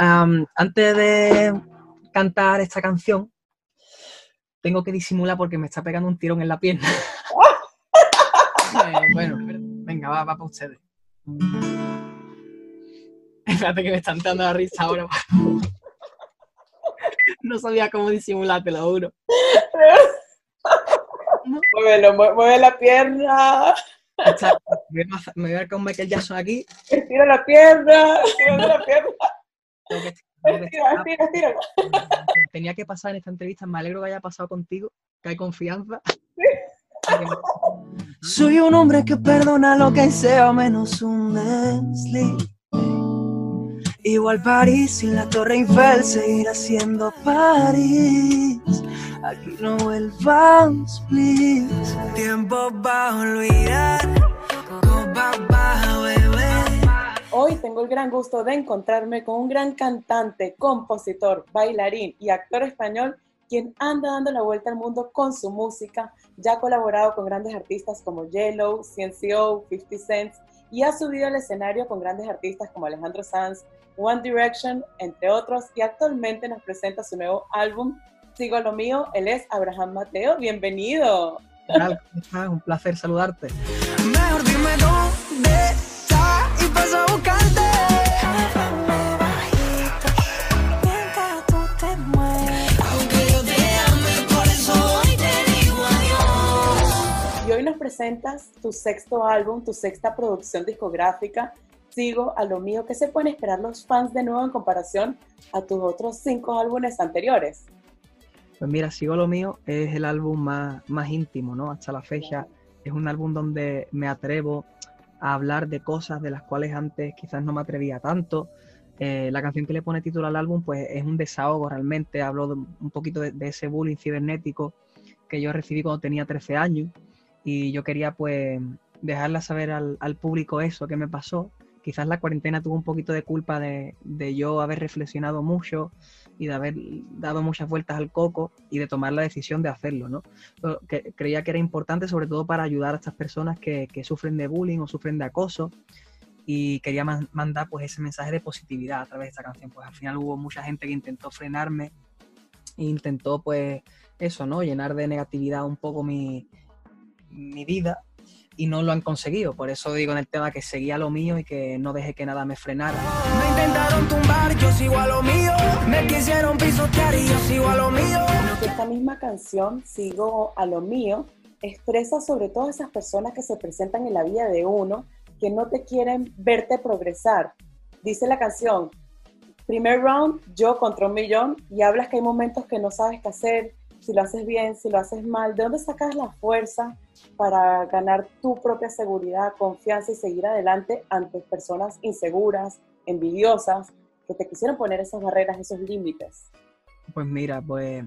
am, antes de cantar esta canción, tengo que disimular porque me está pegando un tirón en la pierna. Eh, bueno, venga, va, va para ustedes. Espérate que me están dando la risa ahora. No sabía cómo disimular, te lo juro. Muévelo, mue- mueve la pierna. Está- Me voy a- me voy a ver con Michael Jackson aquí. Estira la pierna. Estira la pierna. Que- Estira, estira, estira. Tenía que pasar en esta entrevista. Me alegro que haya pasado contigo, que hay confianza. Soy un hombre que perdona lo que sea menos un desliz. Igual París sin la Torre Eiffel seguirá siendo París. Aquí no vuelvas, please. Tiempo para olvidar, copa para beber. Hoy tengo el gran gusto de encontrarme con un gran cantante, compositor, bailarín y actor español quien anda dando la vuelta al mundo con su música. Ya ha colaborado con grandes artistas como Yellow, CNCO, 50 Cent y ha subido al escenario con grandes artistas como Alejandro Sanz, One Direction, entre otros, y actualmente nos presenta su nuevo álbum, Sigo lo mío. Él es Abraham Mateo. Bienvenido. ¿Qué tal? ¿Cómo estás? Un placer saludarte. Mejor dime presentas tu sexto álbum, tu sexta producción discográfica, Sigo a lo mío. ¿Qué se pueden esperar los fans de nuevo en comparación a tus otros cinco álbumes anteriores? Pues mira, Sigo lo mío es el álbum más, más íntimo, ¿no? Hasta la fecha. Es un álbum donde me atrevo a hablar de cosas de las cuales antes quizás no me atrevía tanto. Eh, la canción que le pone título al álbum, pues es un desahogo realmente. Hablo de- un poquito de, de ese bullying cibernético que yo recibí cuando tenía 13 años. Y yo quería, pues, dejarla saber al, al público eso que me pasó. Quizás la cuarentena tuvo un poquito de culpa de, de yo haber reflexionado mucho y de haber dado muchas vueltas al coco y de tomar la decisión de hacerlo, ¿no? Que, creía que era importante sobre todo para ayudar a estas personas que, que sufren de bullying o sufren de acoso y quería man- mandar pues ese mensaje de positividad a través de esta canción. Pues al final hubo mucha gente que intentó frenarme e intentó pues eso, ¿no? Llenar de negatividad un poco mi, mi vida y no lo han conseguido. Por eso digo en el tema que seguía lo mío y que no dejé que nada me frenara. Me intentaron tumbar, yo sigo a lo mío. Me quisieron pisotear y yo sigo a lo mío. Esta misma canción, Sigo a lo mío, expresa sobre todas esas personas que se presentan en la vida de uno que no te quieren verte progresar. Dice la canción, primer round, yo contra un millón, y hablas que hay momentos que no sabes qué hacer, si lo haces bien, si lo haces mal, ¿de dónde sacas la fuerza para ganar tu propia seguridad, confianza y seguir adelante ante personas inseguras, envidiosas, que te quisieron poner esas barreras, esos límites? Pues mira, pues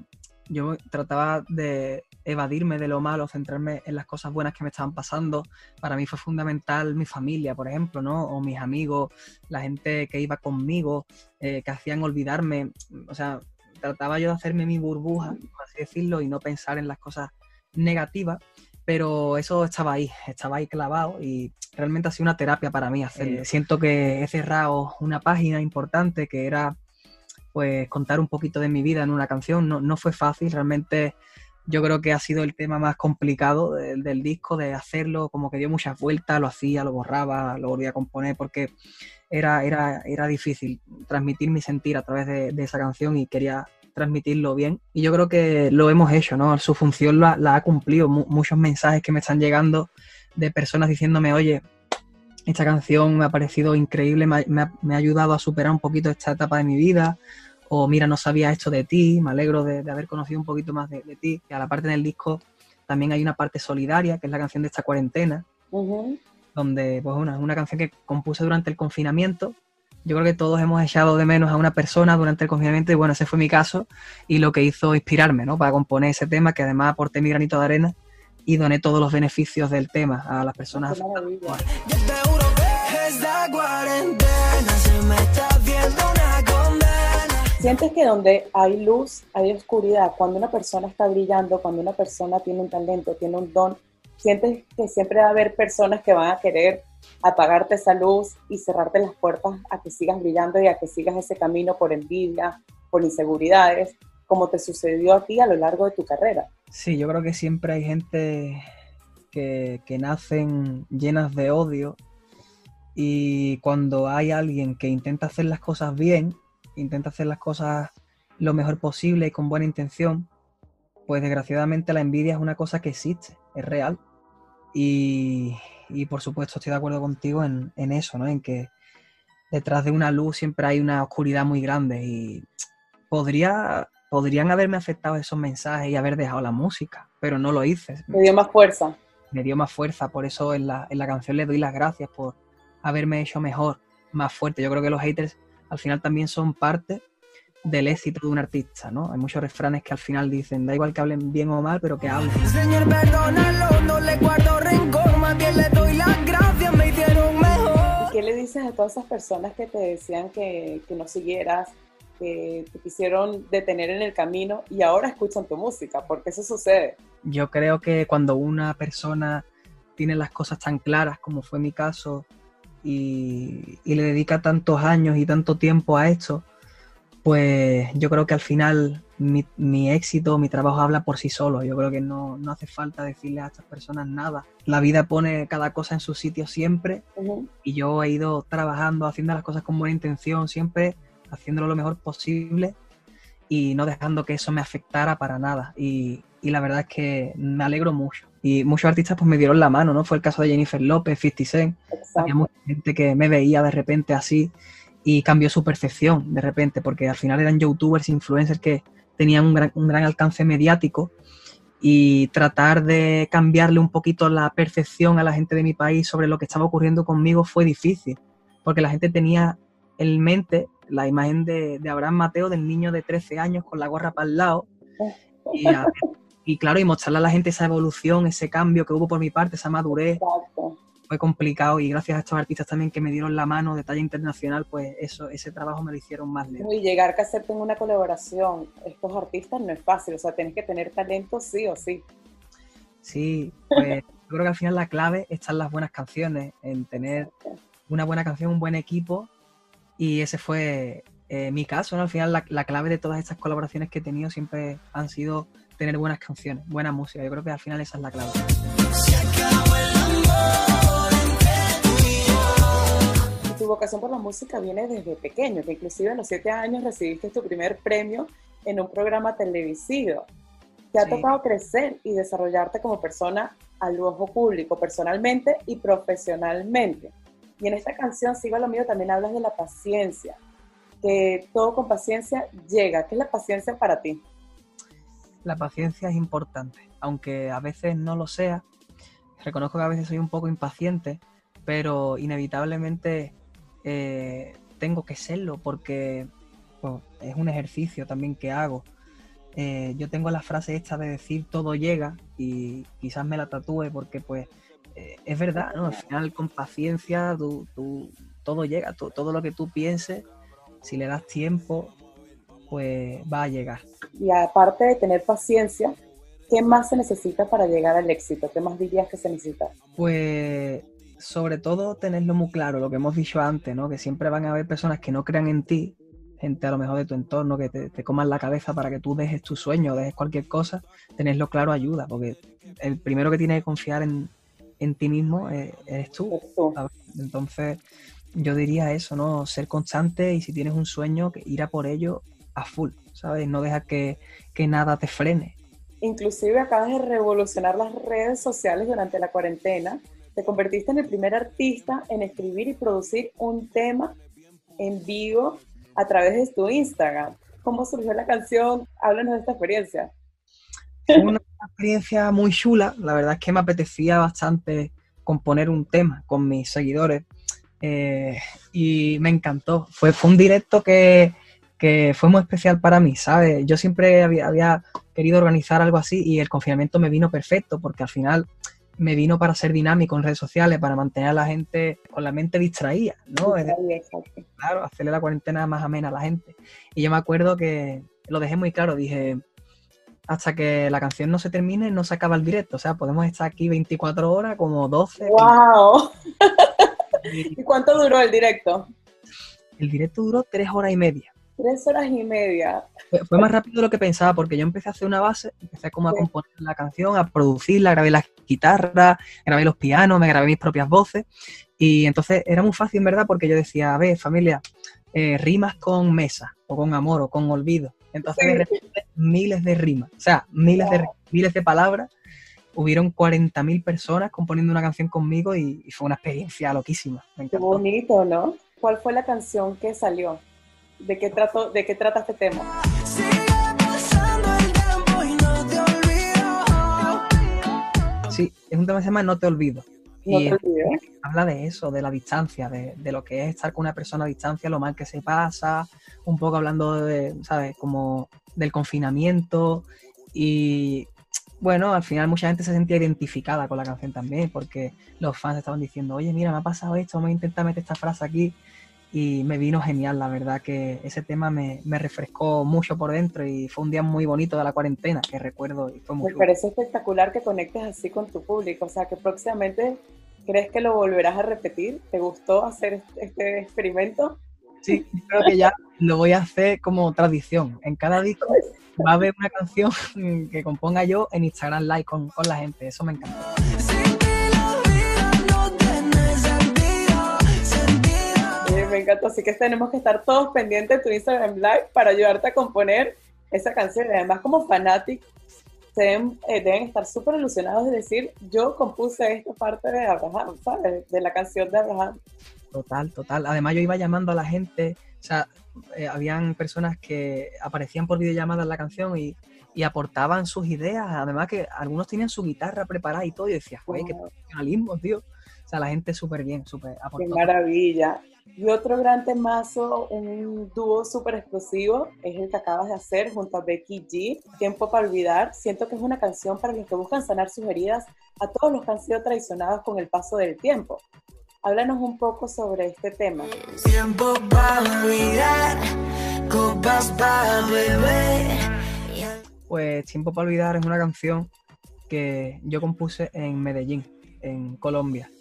yo trataba de evadirme de lo malo, centrarme en las cosas buenas que me estaban pasando. Para mí fue fundamental mi familia, por ejemplo, ¿no? O mis amigos, la gente que iba conmigo, eh, que hacían olvidarme. O sea, trataba yo de hacerme mi burbuja, por así decirlo, y no pensar en las cosas negativas. Pero eso estaba ahí, estaba ahí clavado y realmente ha sido una terapia para mí hacerlo. Eh, siento que he cerrado una página importante que era pues contar un poquito de mi vida en una canción. No, no fue fácil, realmente yo creo que ha sido el tema más complicado del, del, disco, de hacerlo, como que dio muchas vueltas, lo hacía, lo borraba, lo volvía a componer, porque era, era, era difícil transmitir mi sentir a través de, de, esa canción y quería transmitirlo bien. Y yo creo que lo hemos hecho, ¿no? Su función la, la ha cumplido. Muchos mensajes que me están llegando de personas diciéndome, oye, esta canción me ha parecido increíble, me ha, me, ha, me ha, ayudado a superar un poquito esta etapa de mi vida, o mira, no sabía esto de ti, me alegro de, de haber conocido un poquito más de, de, ti. Y a la parte del disco también hay una parte solidaria, que es la canción de esta cuarentena, uh -huh. donde pues una, una canción que compuse durante el confinamiento. Yo creo que todos hemos echado de menos a una persona durante el confinamiento y bueno, ese fue mi caso y lo que hizo inspirarme, ¿no? Para componer ese tema que además aporté mi granito de arena y doné todos los beneficios del tema a las personas. Sientes que donde hay luz, hay oscuridad. Cuando una persona está brillando, cuando una persona tiene un talento, tiene un don, sientes que siempre va a haber personas que van a querer apagarte esa luz y cerrarte las puertas a que sigas brillando y a que sigas ese camino por envidia, por inseguridades, como te sucedió a ti a lo largo de tu carrera. Sí, yo creo que siempre hay gente que, que nacen llenas de odio y cuando hay alguien que intenta hacer las cosas bien, intenta hacer las cosas lo mejor posible y con buena intención, pues desgraciadamente la envidia es una cosa que existe, es real. Y, y por supuesto estoy de acuerdo contigo en, en eso, ¿no? En que detrás de una luz siempre hay una oscuridad muy grande y podría, podrían haberme afectado esos mensajes y haber dejado la música, pero no lo hice. Me dio más fuerza. Me dio más fuerza, por eso en la, en la canción le doy las gracias por haberme hecho mejor, más fuerte. Yo creo que los haters al final también son parte del éxito de un artista, ¿no? Hay muchos refranes que al final dicen, da igual que hablen bien o mal, pero que hablen. Señor, perdónalo, no le guardo rencor, más bien le doy las gracias, me hicieron mejor. ¿Qué le dices a todas esas personas que te decían que, que no siguieras, que te quisieron detener en el camino y ahora escuchan tu música? Porque eso sucede. Yo creo que cuando una persona tiene las cosas tan claras, como fue mi caso, y, y le dedica tantos años y tanto tiempo a esto, pues yo creo que al final mi, mi éxito, mi trabajo habla por sí solo. Yo creo que no, no hace falta decirle a estas personas nada. La vida pone cada cosa en su sitio siempre y yo he ido trabajando, haciendo las cosas con buena intención, siempre haciéndolo lo mejor posible y no dejando que eso me afectara para nada. Y, y la verdad es que me alegro mucho. Y muchos artistas pues me dieron la mano, ¿no? Fue el caso de Jennifer López, 50 Cent. Había mucha gente que me veía de repente así y cambió su percepción de repente, porque al final eran youtubers, influencers que tenían un gran, un gran alcance mediático y tratar de cambiarle un poquito la percepción a la gente de mi país sobre lo que estaba ocurriendo conmigo fue difícil, porque la gente tenía en mente la imagen de, de Abraham Mateo, del niño de 13 años con la gorra para el lado, y, a- y claro, y mostrarle a la gente esa evolución, ese cambio que hubo por mi parte, esa madurez, Exacto. Fue complicado y gracias a estos artistas también que me dieron la mano de talla internacional, pues eso, ese trabajo me lo hicieron más leve. Y llegar a hacerte en una colaboración, estos artistas no es fácil, o sea, tienes que tener talento sí o sí. Sí, pues yo creo que al final la clave está en las buenas canciones, en tener una buena canción, un buen equipo y ese fue eh, mi caso, ¿no? Al final la, la clave de todas estas colaboraciones que he tenido siempre han sido tener buenas canciones, buena música. Yo creo que al final esa es la clave. Tu vocación por la música viene desde pequeño, que inclusive a los siete años recibiste tu primer premio en un programa televisivo. Te ha Sí. tocado crecer y desarrollarte como persona al ojo público, personalmente y profesionalmente. Y en esta canción, Sigo a lo mío, también hablas de la paciencia, que todo con paciencia llega. ¿Qué es la paciencia para ti? La paciencia es importante, aunque a veces no lo sea. Reconozco que a veces soy un poco impaciente, pero inevitablemente eh, tengo que serlo porque pues, es un ejercicio también que hago. Eh, yo tengo la frase esta de decir todo llega y quizás me la tatúe porque pues eh, es verdad, ¿no? Al final con paciencia tú- tú- todo llega, tú- todo lo que tú pienses, si le das tiempo, pues va a llegar. Y aparte de tener paciencia, ¿qué más se necesita para llegar al éxito? ¿Qué más dirías que se necesita? Pues sobre todo tenerlo muy claro, lo que hemos dicho antes, ¿no? Que siempre van a haber personas que no crean en ti, gente a lo mejor de tu entorno que te, te coman la cabeza para que tú dejes tu sueño, dejes cualquier cosa, tenerlo claro ayuda, porque el primero que tiene que confiar en, en ti mismo eh, eres tú. Eres tú. ¿sabes? Entonces, yo diría eso, ¿no? Ser constante y si tienes un sueño, que ir a por ello a full, ¿sabes? No dejar que, que nada te frene. Inclusive acabas de revolucionar las redes sociales durante la cuarentena. Te convertiste en el primer artista en escribir y producir un tema en vivo a través de tu Instagram. ¿Cómo surgió la canción? Háblanos de esta experiencia. Una experiencia muy chula. La verdad es que me apetecía bastante componer un tema con mis seguidores eh, y me encantó. Fue, un directo que, fue muy especial para mí, ¿sabes? Yo siempre había querido organizar algo así y el confinamiento me vino perfecto porque al final me vino para ser dinámico en redes sociales, para mantener a la gente con la mente distraída, ¿no? Exacto. claro, hacerle la cuarentena más amena a la gente. Y yo me acuerdo que lo dejé muy claro, dije, hasta que la canción no se termine, no se acaba el directo. O sea, podemos estar aquí 24 horas, como 12. ¡Wow! ¿Y cuánto duró el directo? el directo duró tres horas y media. Tres horas y media. Fue, más rápido de lo que pensaba, porque yo empecé a hacer una base, empecé como a componer la canción, a producirla, grabé las guitarras, grabé los pianos, me grabé mis propias voces. Y entonces era muy fácil, en verdad, porque yo decía, a ver, familia, eh, rimas con mesa, o con amor, o con olvido. Entonces, de Sí. repente, miles de rimas, o sea, miles de, miles de palabras. Hubieron 40.000 personas componiendo una canción conmigo y, y fue una experiencia loquísima. Me Qué bonito, ¿no? ¿Cuál fue la canción que salió? ¿De qué, trato, de qué trata este tema? Olvido. Sí, es un tema que se llama No te olvido. No Y te olvides. habla de eso, de la distancia, de, de lo que es estar con una persona a distancia, lo mal que se pasa, un poco hablando de, ¿sabes? Como del confinamiento y bueno, al final mucha gente se sentía identificada con la canción también, porque los fans estaban diciendo, oye, mira, me ha pasado esto, vamos a intentar meter esta frase aquí y me vino genial, la verdad que ese tema me, me refrescó mucho por dentro y fue un día muy bonito de la cuarentena, que recuerdo y fue muy Me chulo. parece espectacular que conectes así con tu público. O sea, que próximamente crees que lo volverás a repetir. ¿Te gustó hacer este- este experimento? Sí, creo que ya lo voy a hacer como tradición. En cada disco va a haber una canción que componga yo en Instagram Live con, con la gente. Eso me encanta. Me encanta. Así que tenemos que estar todos pendientes de tu Instagram Live para ayudarte a componer esa canción. Además, como fanáticos, deben, eh, deben estar súper ilusionados de decir, yo compuse esta parte de Abraham, ¿sabes? De la canción de Abraham. Total, total. Además yo iba llamando a la gente, o sea, eh, habían personas que aparecían por videollamada en la canción y, y aportaban sus ideas. Además que algunos tenían su guitarra preparada y todo. Y decía, qué Wow. profesionalismo, tío. O sea, la gente súper bien, súper Qué aportó. maravilla. Y otro gran temazo, un dúo súper explosivo, es el que acabas de hacer junto a Becky G, Tiempo para Olvidar. Siento que es una canción para los que buscan sanar sus heridas a todos los que han sido traicionados con el paso del tiempo. Háblanos un poco sobre este tema. Tiempo para olvidar, copas para beber. Pues Tiempo para Olvidar es una canción que yo compuse en Medellín, en Colombia.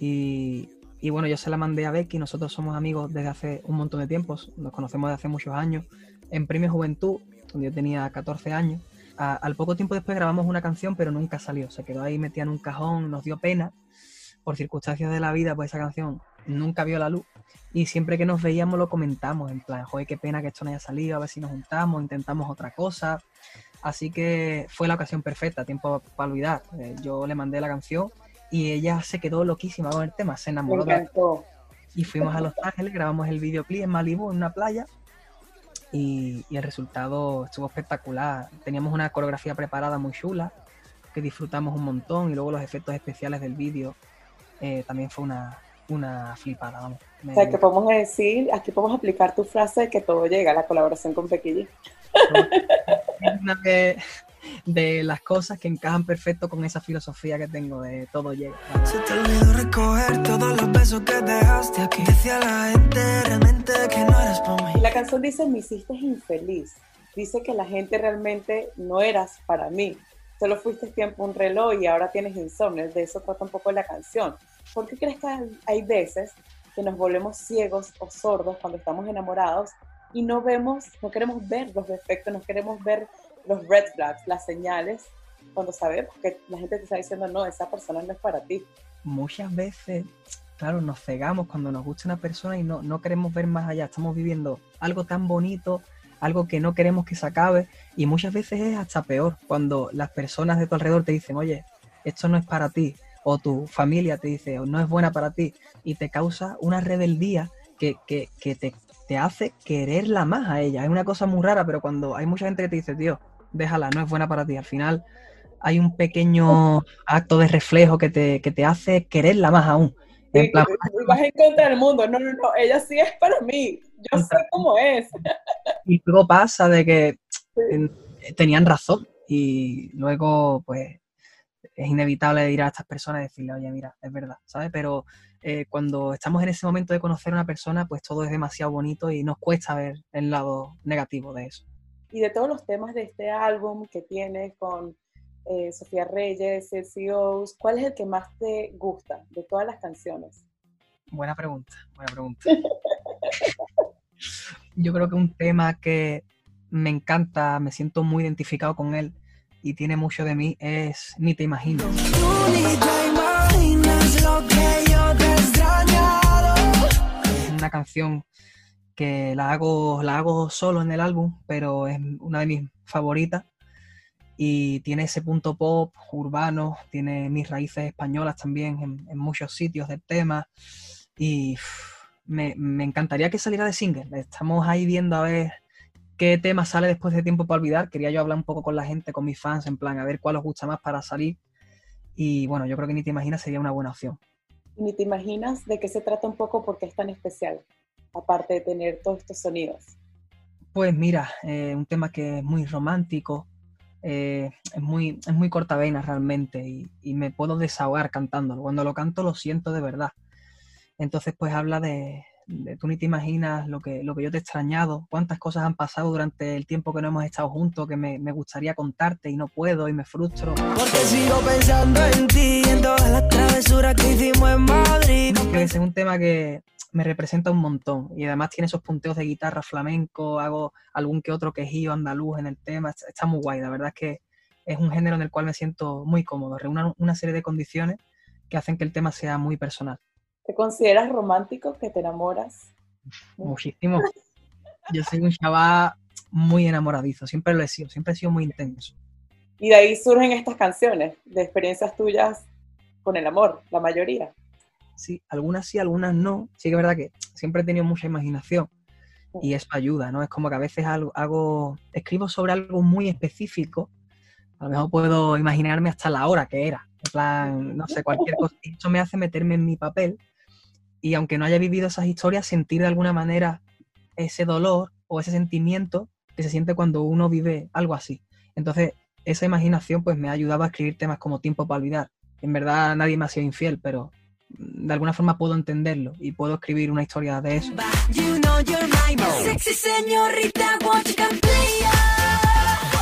Y, y bueno, yo se la mandé a Becky, nosotros somos amigos desde hace un montón de tiempo, nos conocemos desde hace muchos años, en Premio Juventud, donde yo tenía 14 años. A- al poco tiempo después grabamos una canción, pero nunca salió, se quedó ahí metida en un cajón, nos dio pena. Por circunstancias de la vida, pues esa canción nunca vio la luz. Y siempre que nos veíamos lo comentamos, en plan, joder, qué pena que esto no haya salido, a ver si nos juntamos, intentamos otra cosa. Así que fue la ocasión perfecta, tiempo para olvidar. Eh, yo le mandé la canción y ella se quedó loquísima con el tema, se enamoró de y fuimos a Los Ángeles, grabamos el videoclip en Malibu, en una playa, y, y el resultado estuvo espectacular. Teníamos una coreografía preparada muy chula, que disfrutamos un montón, y luego los efectos especiales del vídeo eh, también fue una, una flipada, vamos. Me- O sea, que podemos decir, aquí podemos aplicar tu frase de que todo llega, la colaboración con es una de, de las cosas que encajan perfecto con esa filosofía que tengo de todo llega. Se te olvidó recoger todos los besos que dejaste aquí. Decía la gente realmente que no para mí. la canción dice, me hiciste infeliz. Dice que la gente realmente no eras para mí. Solo fuiste tiempo un reloj y ahora tienes insomnio. De eso trata un poco la canción. ¿Por qué crees que hay veces que nos volvemos ciegos o sordos cuando estamos enamorados y no vemos, no queremos ver los defectos, no queremos ver los red flags, las señales, cuando sabemos que la gente te está diciendo, no, esa persona no es para ti? muchas veces, claro, nos cegamos cuando nos gusta una persona y no, no queremos ver más allá. Estamos viviendo algo tan bonito, algo que no queremos que se acabe. Y muchas veces es hasta peor cuando las personas de tu alrededor te dicen, oye, esto no es para ti. O tu familia te dice, no es buena para ti. Y te causa una rebeldía que, que, que te, te hace quererla más a ella. Es una cosa muy rara, pero cuando hay mucha gente que te dice, tío, déjala, no es buena para ti. Al final hay un pequeño acto de reflejo que te, que te hace quererla más aún. En plan, vas en contra del mundo. No, no, no, ella sí es para mí. Yo sé cómo es. y luego pasa de que tenían razón y luego pues es inevitable ir a estas personas y decirle, oye, mira, es verdad, ¿sabes? Pero eh, cuando estamos en ese momento de conocer a una persona, pues todo es demasiado bonito y nos cuesta ver el lado negativo de eso. Y de todos los temas de este álbum que tienes con eh, Sofía Reyes, CCOs, ¿cuál es el que más te gusta de todas las canciones? buena pregunta, buena pregunta. Yo creo que un tema que me encanta, me siento muy identificado con él y tiene mucho de mí es Ni te imaginas. Tú ni te imaginas lo que yo te he extrañado. Es una canción que la hago, la hago solo en el álbum, pero es una de mis favoritas y tiene ese punto pop urbano, tiene mis raíces españolas también en, en muchos sitios del tema y me, me encantaría que saliera de single. Estamos ahí viendo a ver qué tema sale después de Tiempo para Olvidar. Quería yo hablar un poco con la gente, con mis fans, en plan, a ver cuál os gusta más para salir. Y bueno, yo creo que ni te imaginas sería una buena opción. Ni te imaginas de qué se trata un poco porque es tan especial, aparte de tener todos estos sonidos. Pues mira, eh, un tema que es muy romántico, eh, es, muy, es muy cortavena realmente y, y me puedo desahogar cantándolo. Cuando lo canto lo siento de verdad. Entonces pues habla de, de tú ni te imaginas lo que, lo que yo te he extrañado, cuántas cosas han pasado durante el tiempo que no hemos estado juntos que me, me gustaría contarte y no puedo y me frustro. Porque sigo pensando en ti, en todas las travesuras que hicimos en Madrid. Ese es un tema que me representa un montón y además tiene esos punteos de guitarra flamenco, hago algún que otro quejío andaluz en el tema, está, está muy guay, la verdad es que es un género en el cual me siento muy cómodo, reúne una serie de condiciones que hacen que el tema sea muy personal. ¿Te consideras romántico, que te enamoras? Muchísimo. Yo soy un chaval muy enamoradizo, siempre lo he sido, siempre he sido muy intenso. Y de ahí surgen estas canciones, de experiencias tuyas con el amor, la mayoría. Sí, algunas sí, algunas no. Sí que es verdad que siempre he tenido mucha imaginación y eso ayuda, ¿no? Es como que a veces algo, hago, escribo sobre algo muy específico, a lo mejor puedo imaginarme hasta la hora que era, en plan, no sé, cualquier cosa. Eso me hace meterme en mi papel y aunque no haya vivido esas historias, sentir de alguna manera ese dolor o ese sentimiento que se siente cuando uno vive algo así. Entonces, esa imaginación pues me ha ayudado a escribir temas como Tiempo para olvidar. En verdad nadie me ha sido infiel, pero de alguna forma puedo entenderlo y puedo escribir una historia de eso.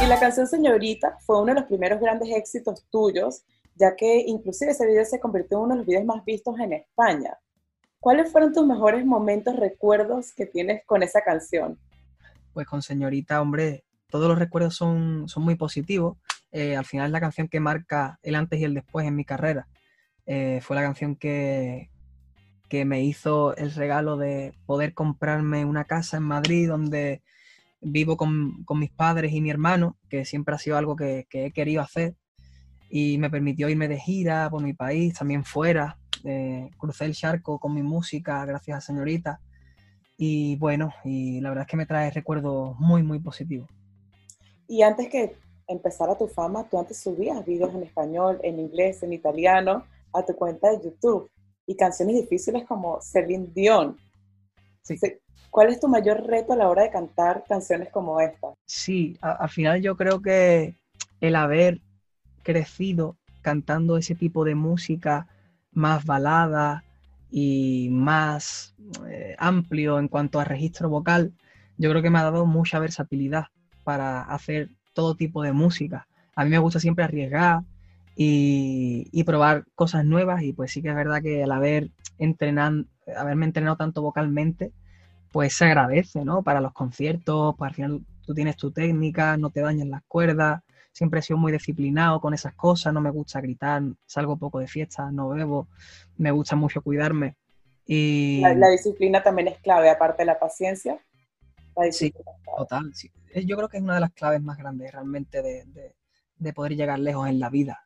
Y la canción Señorita fue uno de los primeros grandes éxitos tuyos, ya que inclusive ese video se convirtió en uno de los videos más vistos en España. ¿Cuáles fueron tus mejores momentos, recuerdos que tienes con esa canción? Pues con Señorita, hombre, todos los recuerdos son, son muy positivos. Eh, al final es la canción que marca el antes y el después en mi carrera. Eh, fue la canción que, que me hizo el regalo de poder comprarme una casa en Madrid donde vivo con, con mis padres y mi hermano, que siempre ha sido algo que, que he querido hacer. Y me permitió irme de gira por mi país, también fuera. Eh, crucé el charco con mi música gracias a Señorita. Y bueno, y la verdad es que me trae recuerdos muy, muy positivos. Y antes que empezara tu fama, tú antes subías videos en español, en inglés, en italiano a tu cuenta de YouTube y canciones difíciles como Celine Dion. Sí. ¿Cuál es tu mayor reto a la hora de cantar canciones como esta? Sí, al final yo creo que el haber crecido cantando ese tipo de música más balada y más eh, amplio en cuanto a registro vocal, yo creo que me ha dado mucha versatilidad para hacer todo tipo de música. A mí me gusta siempre arriesgar y, y probar cosas nuevas y pues sí que es verdad que al haber entrenan, haberme entrenado tanto vocalmente, pues se agradece, ¿no? Para los conciertos, pues al final tú tienes tu técnica, no te dañan las cuerdas, siempre he sido muy disciplinado con esas cosas, no me gusta gritar, salgo poco de fiesta, no bebo, me gusta mucho cuidarme. Y La, la disciplina también es clave, aparte de la paciencia. La clave. total, sí. Yo creo que es una de las claves más grandes realmente de, de- de poder llegar lejos en la vida.